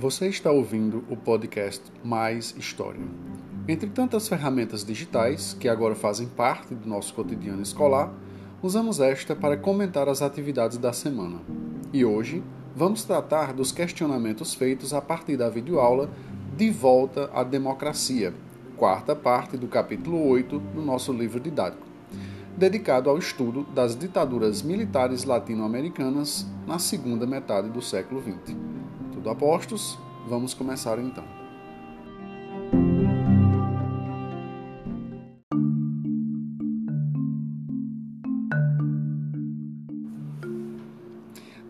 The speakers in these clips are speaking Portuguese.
Você está ouvindo o podcast Mais História. Entre tantas ferramentas digitais que agora fazem parte do nosso cotidiano escolar, usamos esta para comentar as atividades da semana. E hoje vamos tratar dos questionamentos feitos a partir da videoaula De Volta à Democracia, quarta parte do capítulo 8 do nosso livro didático, dedicado ao estudo das ditaduras militares latino-americanas na segunda metade do século XX. Tudo apostos? Vamos começar então.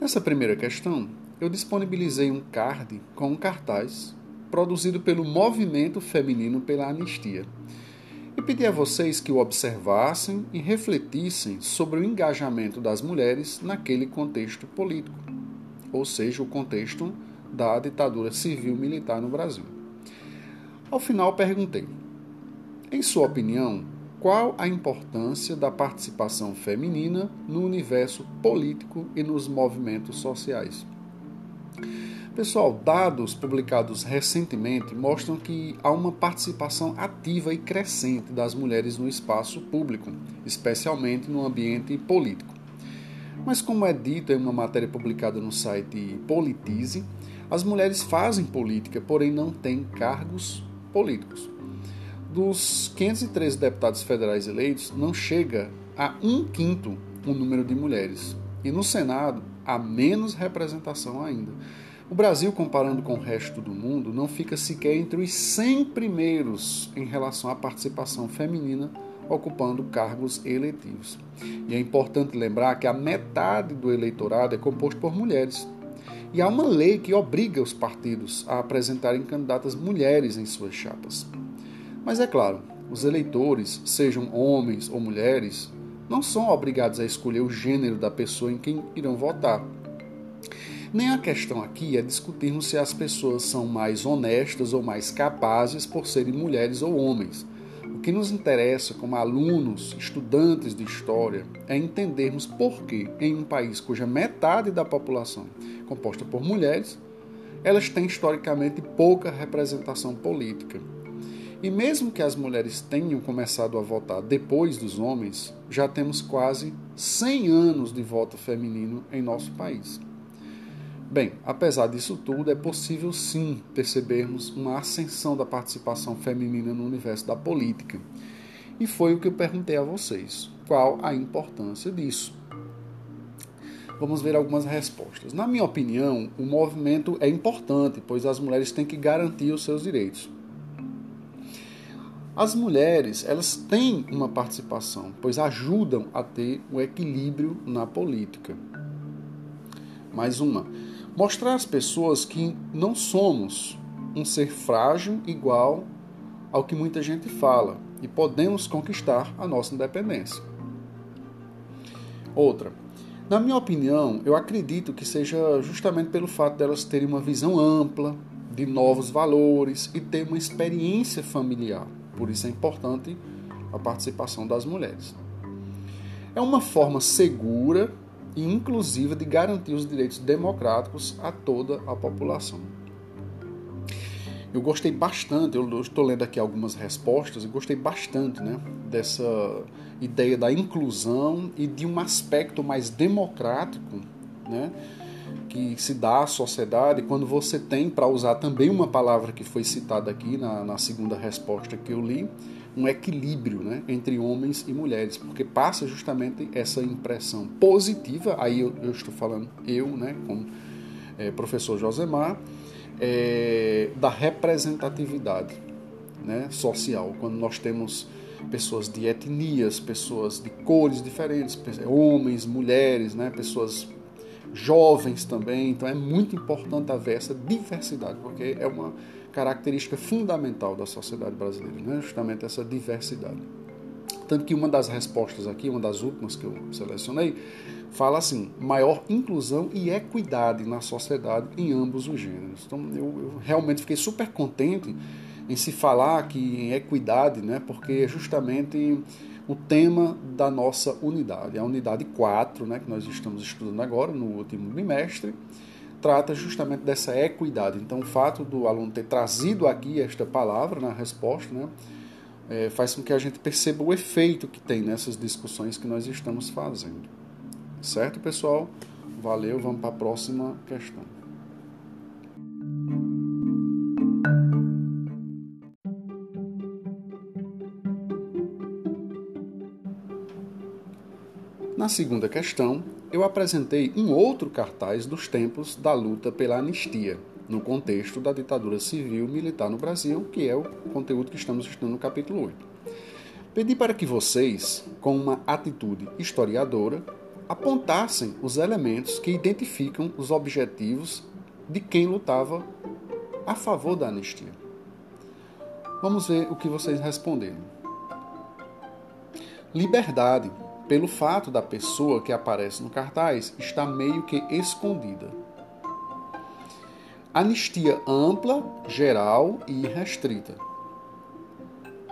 Nessa primeira questão, eu disponibilizei um card com um cartaz produzido pelo Movimento Feminino pela Anistia e pedi a vocês que o observassem e refletissem sobre o engajamento das mulheres naquele contexto político, ou seja, o contexto da ditadura civil-militar no Brasil. Ao final, perguntei: em sua opinião, qual a importância da participação feminina no universo político e nos movimentos sociais? Pessoal, dados publicados recentemente mostram que há uma participação ativa e crescente das mulheres no espaço público, especialmente no ambiente político. Mas, como é dito em uma matéria publicada no site Politize, as mulheres fazem política, porém não têm cargos políticos. Dos 513 deputados federais eleitos, não chega a um quinto o número de mulheres. E no Senado, há menos representação ainda. O Brasil, comparando com o resto do mundo, não fica sequer entre os 100 primeiros em relação à participação feminina ocupando cargos eletivos. E é importante lembrar que a metade do eleitorado é composto por mulheres. E há uma lei que obriga os partidos a apresentarem candidatas mulheres em suas chapas. Mas é claro, os eleitores, sejam homens ou mulheres, não são obrigados a escolher o gênero da pessoa em quem irão votar. Nem a questão aqui é discutirmos se as pessoas são mais honestas ou mais capazes por serem mulheres ou homens. O que nos interessa como alunos, estudantes de história, é entendermos por que, em um país cuja metade da população é composta por mulheres, elas têm historicamente pouca representação política. E mesmo que as mulheres tenham começado a votar depois dos homens, já temos quase 100 anos de voto feminino em nosso país. Bem, apesar disso tudo, é possível sim percebermos uma ascensão da participação feminina no universo da política. E foi o que eu perguntei a vocês: qual a importância disso? Vamos ver algumas respostas. Na minha opinião, o movimento é importante, pois as mulheres têm que garantir os seus direitos. As mulheres, elas têm uma participação, pois ajudam a ter o equilíbrio na política. Mais uma Mostrar às pessoas que não somos um ser frágil igual ao que muita gente fala e podemos conquistar a nossa independência. Outra, na minha opinião, eu acredito que seja justamente pelo fato delas terem uma visão ampla de novos valores e ter uma experiência familiar. Por isso é importante a participação das mulheres. É uma forma segura e inclusiva de garantir os direitos democráticos a toda a população. Eu gostei bastante, eu estou lendo aqui algumas respostas, e gostei bastante né, dessa ideia da inclusão e de um aspecto mais democrático né, que se dá à sociedade quando você tem, para usar também uma palavra que foi citada aqui na, na segunda resposta que eu li, um equilíbrio né, entre homens e mulheres, porque passa justamente essa impressão positiva, aí eu, eu estou falando eu, né, como é, professor Josemar, é, da representatividade né, social, quando nós temos pessoas de etnias, pessoas de cores diferentes, homens, mulheres, né, pessoas jovens também, então é muito importante haver essa diversidade, porque é uma característica fundamental da sociedade brasileira, né? justamente essa diversidade. Tanto que uma das respostas aqui, uma das últimas que eu selecionei, fala assim: maior inclusão e equidade na sociedade em ambos os gêneros. Então eu, eu realmente fiquei super contente em se falar aqui em equidade, né? porque é justamente o tema da nossa unidade, a unidade 4, né? que nós estamos estudando agora no último bimestre trata justamente dessa equidade. Então, o fato do aluno ter trazido aqui esta palavra na resposta, né, é, faz com que a gente perceba o efeito que tem nessas discussões que nós estamos fazendo. Certo, pessoal? Valeu, vamos para a próxima questão. Na segunda questão, eu apresentei um outro cartaz dos tempos da luta pela anistia, no contexto da ditadura civil militar no Brasil, que é o conteúdo que estamos estudando no capítulo 8. Pedi para que vocês, com uma atitude historiadora, apontassem os elementos que identificam os objetivos de quem lutava a favor da anistia. Vamos ver o que vocês responderam. Liberdade, pelo fato da pessoa que aparece no cartaz estar meio que escondida anistia ampla, geral e restrita.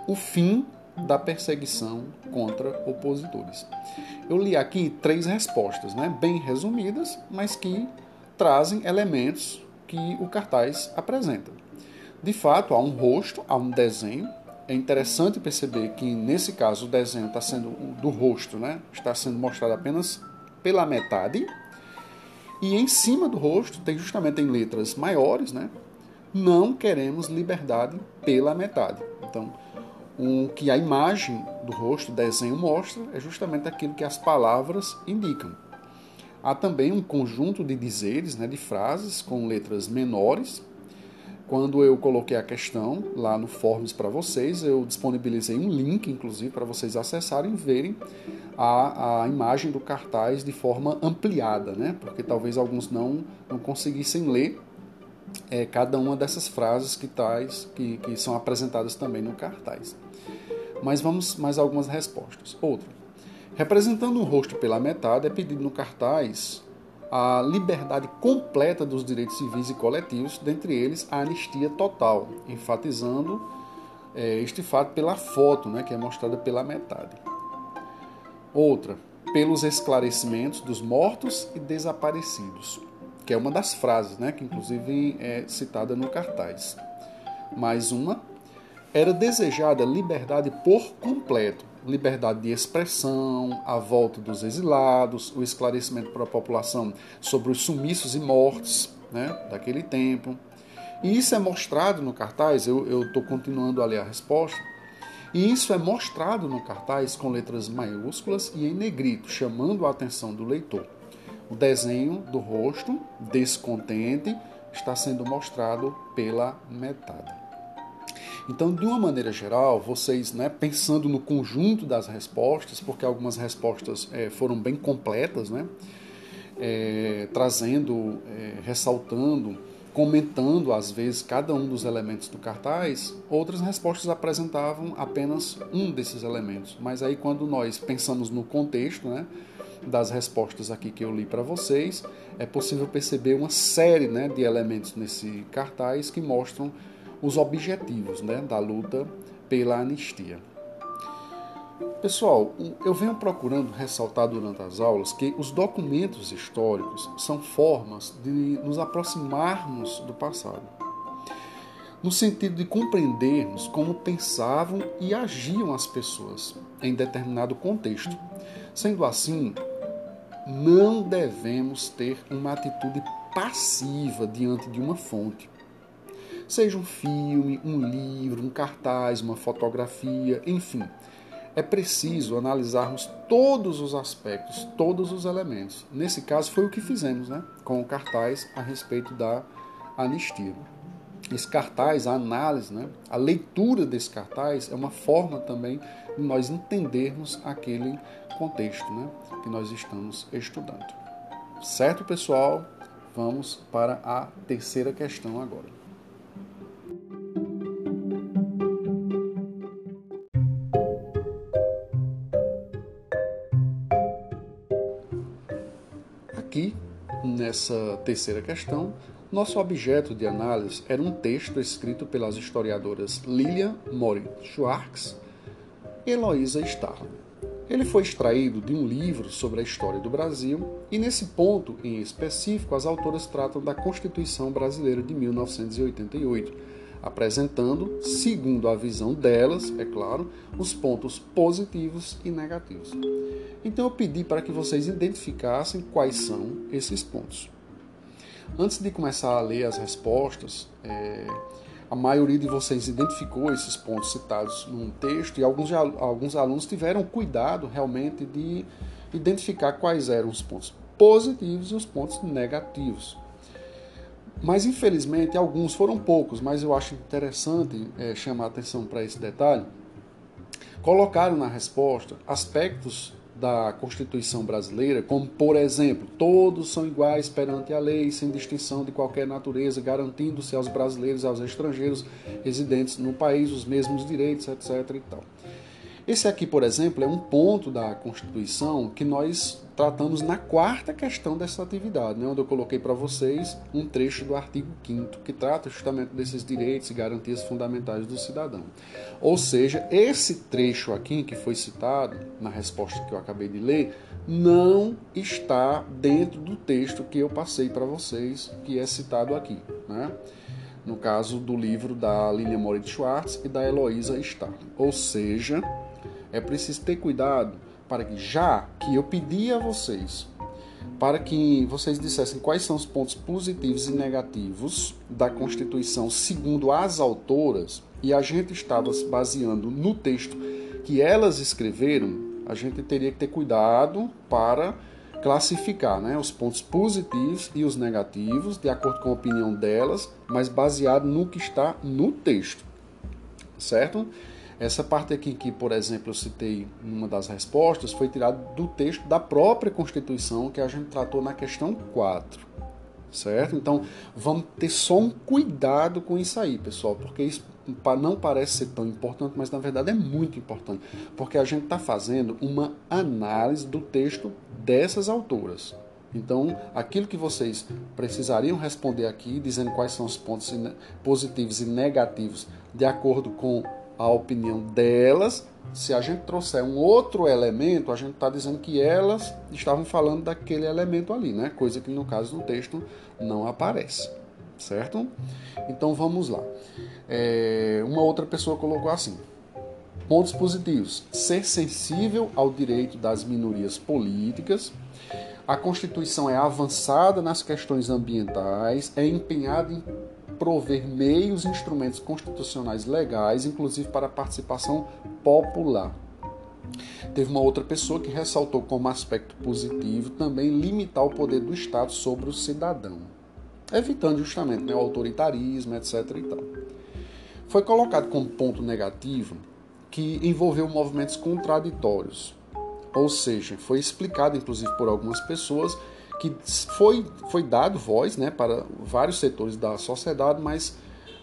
O fim da perseguição contra opositores. Eu li aqui três respostas, né, bem resumidas, mas que trazem elementos que o cartaz apresenta. De fato, há um rosto, há um desenho. É interessante perceber que nesse caso o desenho está sendo do rosto, né, está sendo mostrado apenas pela metade e em cima do rosto tem justamente em letras maiores, né? Não queremos liberdade pela metade. Então, o que a imagem do rosto, o desenho mostra, é justamente aquilo que as palavras indicam. Há também um conjunto de dizeres, né, de frases com letras menores. Quando eu coloquei a questão lá no Forms para vocês, eu disponibilizei um link, inclusive, para vocês acessarem e verem a, a imagem do cartaz de forma ampliada, né? porque talvez alguns não, não conseguissem ler é, cada uma dessas frases que, tais, que, que são apresentadas também no cartaz. Mas vamos mais algumas respostas. Outra. Representando o rosto pela metade, é pedido no cartaz a liberdade completa dos direitos civis e coletivos, dentre eles a anistia total, enfatizando é, este fato pela foto, né, que é mostrada pela metade. Outra, pelos esclarecimentos dos mortos e desaparecidos, que é uma das frases, né, que inclusive é citada no cartaz. Mais uma, era desejada liberdade por completo, liberdade de expressão, a volta dos exilados, o esclarecimento para a população sobre os sumiços e mortes né, daquele tempo. E isso é mostrado no cartaz, eu estou continuando a ler a resposta, e isso é mostrado no cartaz com letras maiúsculas e em negrito, chamando a atenção do leitor. O desenho do rosto, descontente, está sendo mostrado pela metade. Então, de uma maneira geral, vocês, né, pensando no conjunto das respostas, porque algumas respostas é, foram bem completas, né, é, trazendo, é, ressaltando comentando às vezes cada um dos elementos do cartaz, outras respostas apresentavam apenas um desses elementos. Mas aí quando nós pensamos no contexto, né, das respostas aqui que eu li para vocês, é possível perceber uma série, né, de elementos nesse cartaz que mostram os objetivos, né, da luta pela anistia. Pessoal, eu venho procurando ressaltar durante as aulas que os documentos históricos são formas de nos aproximarmos do passado, no sentido de compreendermos como pensavam e agiam as pessoas em determinado contexto. Sendo assim, não devemos ter uma atitude passiva diante de uma fonte. Seja um filme, um livro, um cartaz, uma fotografia, enfim é preciso analisarmos todos os aspectos, todos os elementos. Nesse caso, foi o que fizemos né, com o cartaz a respeito da anistia. Esse cartaz, a análise, né, a leitura desse cartaz é uma forma também de nós entendermos aquele contexto né, que nós estamos estudando. Certo, pessoal? Vamos para a terceira questão agora. Nessa terceira questão, nosso objeto de análise era um texto escrito pelas historiadoras Lilian Moritz Schwartz e Eloisa Starr. Ele foi extraído de um livro sobre a história do Brasil e, nesse ponto em específico, as autoras tratam da Constituição Brasileira de 1988, apresentando, segundo a visão delas, é claro, os pontos positivos e negativos. Então, eu pedi para que vocês identificassem quais são esses pontos. Antes de começar a ler as respostas, é, a maioria de vocês identificou esses pontos citados num texto e alguns, alguns alunos tiveram cuidado realmente de identificar quais eram os pontos positivos e os pontos negativos. Mas infelizmente alguns foram poucos, mas eu acho interessante é, chamar atenção para esse detalhe. Colocaram na resposta aspectos da Constituição brasileira, como, por exemplo, todos são iguais perante a lei, sem distinção de qualquer natureza, garantindo-se aos brasileiros e aos estrangeiros residentes no país os mesmos direitos, etc. E tal. Esse aqui, por exemplo, é um ponto da Constituição que nós tratamos na quarta questão dessa atividade, né, onde eu coloquei para vocês um trecho do artigo 5 que trata justamente desses direitos e garantias fundamentais do cidadão. Ou seja, esse trecho aqui que foi citado na resposta que eu acabei de ler não está dentro do texto que eu passei para vocês, que é citado aqui, né? no caso do livro da Lilia Moritz Schwartz e da Heloísa Starling. Ou seja, é preciso ter cuidado para que, já que eu pedi a vocês para que vocês dissessem quais são os pontos positivos e negativos da Constituição segundo as autoras, e a gente estava se baseando no texto que elas escreveram, a gente teria que ter cuidado para classificar né, os pontos positivos e os negativos, de acordo com a opinião delas, mas baseado no que está no texto. Certo? Essa parte aqui que, por exemplo, eu citei numa das respostas foi tirada do texto da própria Constituição que a gente tratou na questão 4. Certo? Então, vamos ter só um cuidado com isso aí, pessoal, porque isso não parece ser tão importante, mas na verdade é muito importante, porque a gente está fazendo uma análise do texto dessas autoras. Então, aquilo que vocês precisariam responder aqui, dizendo quais são os pontos positivos e negativos de acordo com a opinião delas. Se a gente trouxer um outro elemento, a gente está dizendo que elas estavam falando daquele elemento ali, né? Coisa que no caso do texto não aparece, certo? Então vamos lá. É, uma outra pessoa colocou assim: pontos positivos: ser sensível ao direito das minorias políticas. A Constituição é avançada nas questões ambientais, é empenhada em prover meios e instrumentos constitucionais legais, inclusive para a participação popular. Teve uma outra pessoa que ressaltou como aspecto positivo também limitar o poder do Estado sobre o cidadão, evitando justamente né, o autoritarismo, etc. E tal. Foi colocado como ponto negativo que envolveu movimentos contraditórios, ou seja, foi explicado inclusive por algumas pessoas que foi, foi dado voz né, para vários setores da sociedade, mas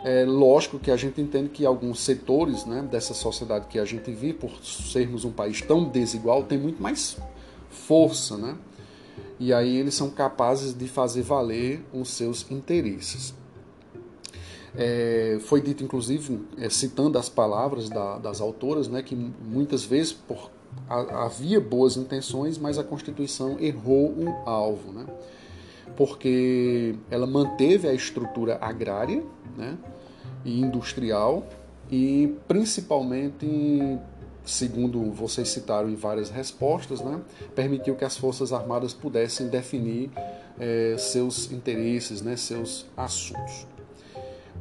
é lógico que a gente entende que alguns setores né, dessa sociedade que a gente vive, por sermos um país tão desigual, tem muito mais força, né? E aí eles são capazes de fazer valer os seus interesses. É, foi dito, inclusive, é, citando as palavras da, das autoras, né, que muitas vezes, por havia boas intenções, mas a Constituição errou o alvo, né? porque ela manteve a estrutura agrária né? e industrial e principalmente, segundo vocês citaram em várias respostas, né? permitiu que as Forças Armadas pudessem definir é, seus interesses, né? seus assuntos.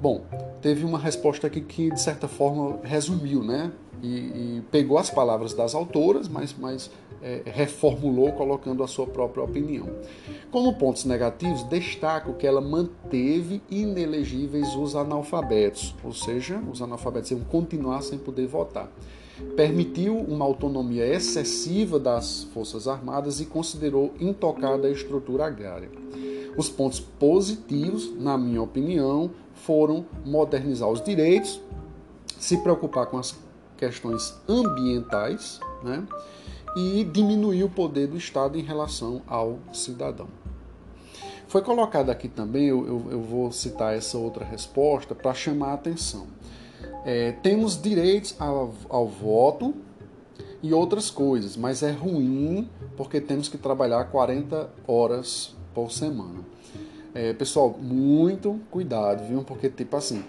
Bom, teve uma resposta aqui que de certa forma resumiu, né? E, e pegou as palavras das autoras, mas, mas é, reformulou colocando a sua própria opinião. Como pontos negativos, destaco que ela manteve inelegíveis os analfabetos, ou seja, os analfabetos iam continuar sem poder votar. Permitiu uma autonomia excessiva das Forças Armadas e considerou intocada a estrutura agrária. Os pontos positivos, na minha opinião, foram modernizar os direitos, se preocupar com as questões ambientais né, e diminuir o poder do Estado em relação ao cidadão. Foi colocado aqui também, eu, eu, eu vou citar essa outra resposta para chamar a atenção. É, temos direitos ao, ao voto e outras coisas, mas é ruim porque temos que trabalhar 40 horas por semana. É, pessoal, muito cuidado, viu? Porque, tipo assim,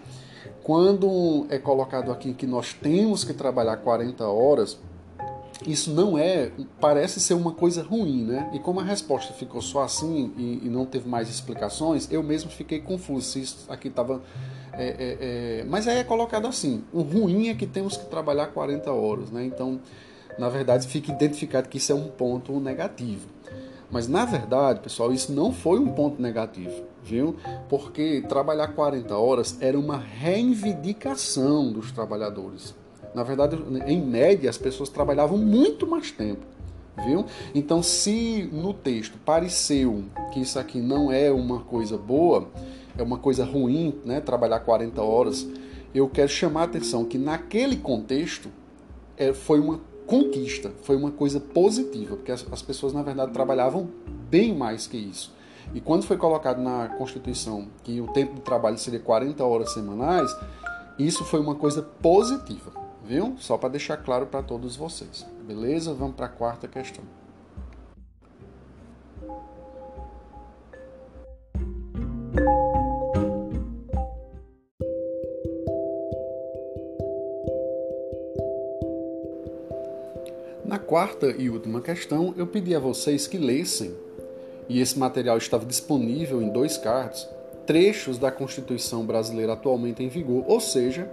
quando é colocado aqui que nós temos que trabalhar 40 horas, isso não é, parece ser uma coisa ruim, né? E como a resposta ficou só assim e, e não teve mais explicações, eu mesmo fiquei confuso se isso aqui estava. É, é, é... Mas aí é colocado assim: o ruim é que temos que trabalhar 40 horas, né? Então, na verdade, fica identificado que isso é um ponto negativo. Mas na verdade, pessoal, isso não foi um ponto negativo, viu? Porque trabalhar 40 horas era uma reivindicação dos trabalhadores. Na verdade, em média, as pessoas trabalhavam muito mais tempo, viu? Então, se no texto pareceu que isso aqui não é uma coisa boa, é uma coisa ruim, né? Trabalhar 40 horas, eu quero chamar a atenção que naquele contexto é, foi uma conquista, foi uma coisa positiva, porque as, as pessoas, na verdade, trabalhavam bem mais que isso. E quando foi colocado na Constituição que o tempo de trabalho seria 40 horas semanais, isso foi uma coisa positiva viu? Só para deixar claro para todos vocês. Beleza? Vamos para a quarta questão. Quarta e última questão, eu pedi a vocês que lessem, e esse material estava disponível em dois cards, trechos da Constituição brasileira atualmente em vigor, ou seja,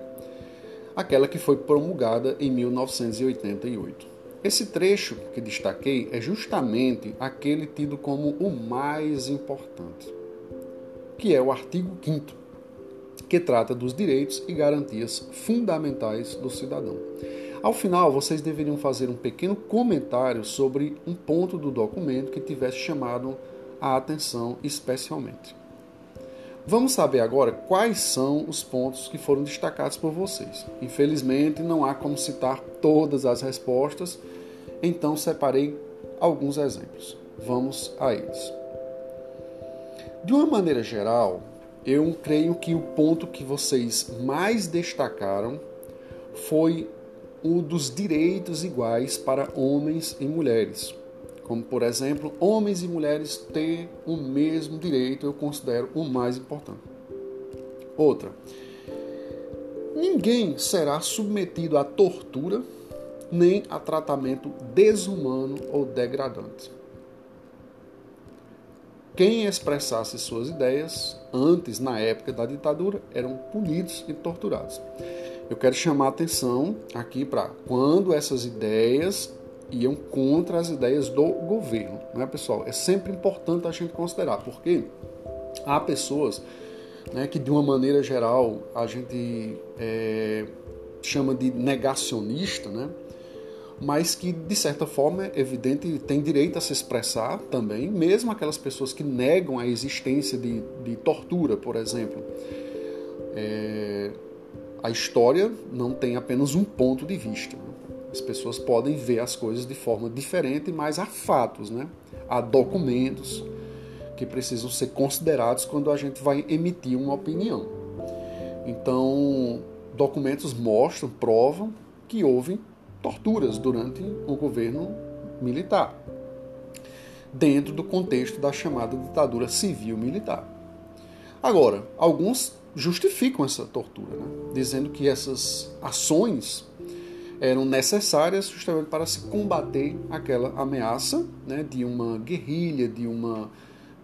aquela que foi promulgada em 1988. Esse trecho que destaquei é justamente aquele tido como o mais importante, que é o artigo 5 que trata dos direitos e garantias fundamentais do cidadão. Ao final, vocês deveriam fazer um pequeno comentário sobre um ponto do documento que tivesse chamado a atenção especialmente. Vamos saber agora quais são os pontos que foram destacados por vocês. Infelizmente, não há como citar todas as respostas, então separei alguns exemplos. Vamos a eles. De uma maneira geral, eu creio que o ponto que vocês mais destacaram foi o dos direitos iguais para homens e mulheres como por exemplo, homens e mulheres ter o mesmo direito, eu considero o mais importante. Outra, ninguém será submetido à tortura nem a tratamento desumano ou degradante. Quem expressasse suas ideias antes, na época da ditadura, eram punidos e torturados. Eu quero chamar atenção aqui para quando essas ideias iam contra as ideias do governo, né, pessoal? É sempre importante a gente considerar, porque há pessoas né, que, de uma maneira geral, a gente é, chama de negacionista, né? mas que, de certa forma, é evidente, tem direito a se expressar também, mesmo aquelas pessoas que negam a existência de, de tortura, por exemplo. É, a história não tem apenas um ponto de vista. Né? As pessoas podem ver as coisas de forma diferente, mas há fatos, né? há documentos que precisam ser considerados quando a gente vai emitir uma opinião. Então, documentos mostram, provam que houve torturas durante o governo militar, dentro do contexto da chamada ditadura civil-militar. Agora, alguns justificam essa tortura, né? dizendo que essas ações eram necessárias justamente para se combater aquela ameaça né, de uma guerrilha, de uma,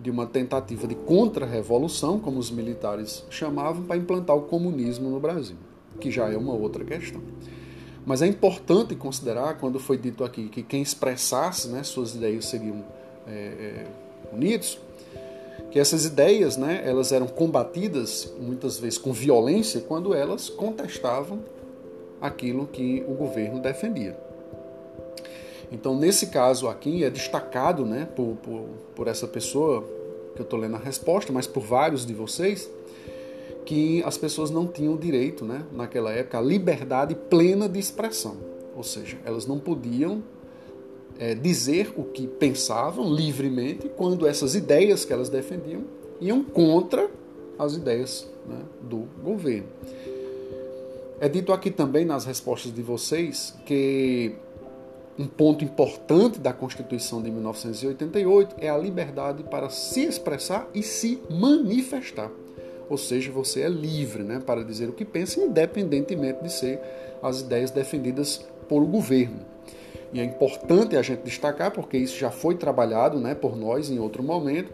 de uma tentativa de contra-revolução, como os militares chamavam, para implantar o comunismo no Brasil, que já é uma outra questão. Mas é importante considerar, quando foi dito aqui que quem expressasse né, suas ideias seriam é, é, unidos, que essas ideias né, elas eram combatidas muitas vezes com violência quando elas contestavam aquilo que o governo defendia. Então, nesse caso aqui, é destacado né, por, por, por essa pessoa, que eu estou lendo a resposta, mas por vários de vocês, que as pessoas não tinham direito, né, naquela época, à liberdade plena de expressão. Ou seja, elas não podiam é, dizer o que pensavam livremente quando essas ideias que elas defendiam iam contra as ideias né, do governo. É dito aqui também nas respostas de vocês que um ponto importante da Constituição de 1988 é a liberdade para se expressar e se manifestar. Ou seja, você é livre né, para dizer o que pensa, independentemente de ser as ideias defendidas pelo governo. E é importante a gente destacar, porque isso já foi trabalhado né, por nós em outro momento,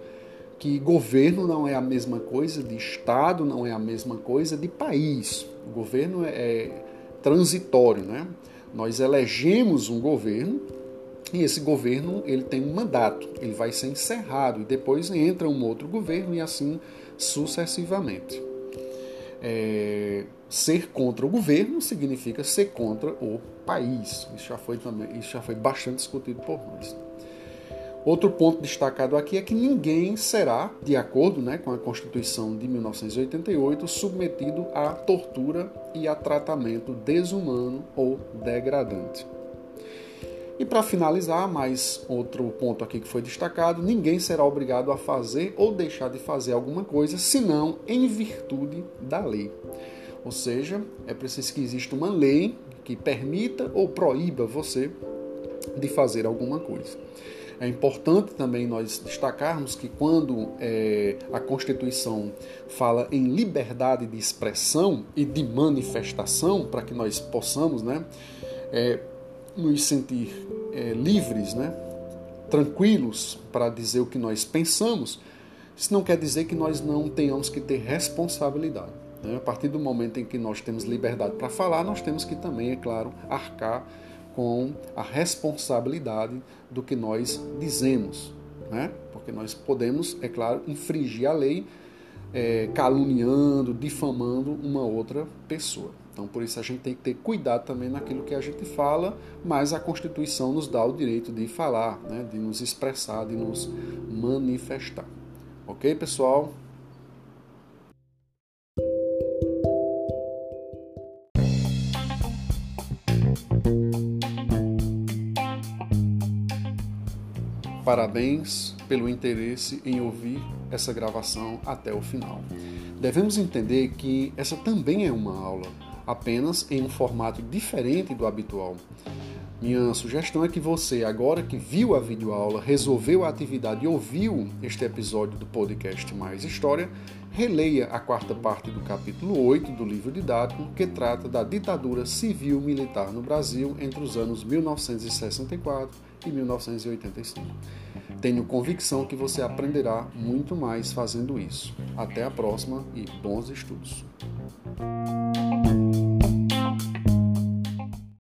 que governo não é a mesma coisa de Estado, não é a mesma coisa de país. O governo é, é transitório, né? Nós elegemos um governo e esse governo ele tem um mandato, ele vai ser encerrado e depois entra um outro governo e assim sucessivamente. É, ser contra o governo significa ser contra o país. Isso já foi também, isso já foi bastante discutido por nós. Outro ponto destacado aqui é que ninguém será, de acordo né, com a Constituição de 1988, submetido à tortura e a tratamento desumano ou degradante. E para finalizar, mais outro ponto aqui que foi destacado: ninguém será obrigado a fazer ou deixar de fazer alguma coisa, senão em virtude da lei. Ou seja, é preciso que exista uma lei que permita ou proíba você de fazer alguma coisa. É importante também nós destacarmos que quando é, a Constituição fala em liberdade de expressão e de manifestação, para que nós possamos né, é, nos sentir é, livres, né, tranquilos para dizer o que nós pensamos, isso não quer dizer que nós não tenhamos que ter responsabilidade. Né? A partir do momento em que nós temos liberdade para falar, nós temos que também, é claro, arcar com a responsabilidade do que nós dizemos, né? Porque nós podemos, é claro, infringir a lei é, caluniando, difamando uma outra pessoa. Então, por isso a gente tem que ter cuidado também naquilo que a gente fala, mas a Constituição nos dá o direito de falar, né? de nos expressar, de nos manifestar. Ok, pessoal? Parabéns pelo interesse em ouvir essa gravação até o final. Devemos entender que essa também é uma aula, apenas em um formato diferente do habitual. Minha sugestão é que você, agora que viu a videoaula, resolveu a atividade e ouviu este episódio do podcast Mais História, releia a quarta parte do capítulo 8 do livro didático, que trata da ditadura civil-militar no Brasil entre os anos 1964 e 1985. Tenho convicção que você aprenderá muito mais fazendo isso. Até a próxima e bons estudos!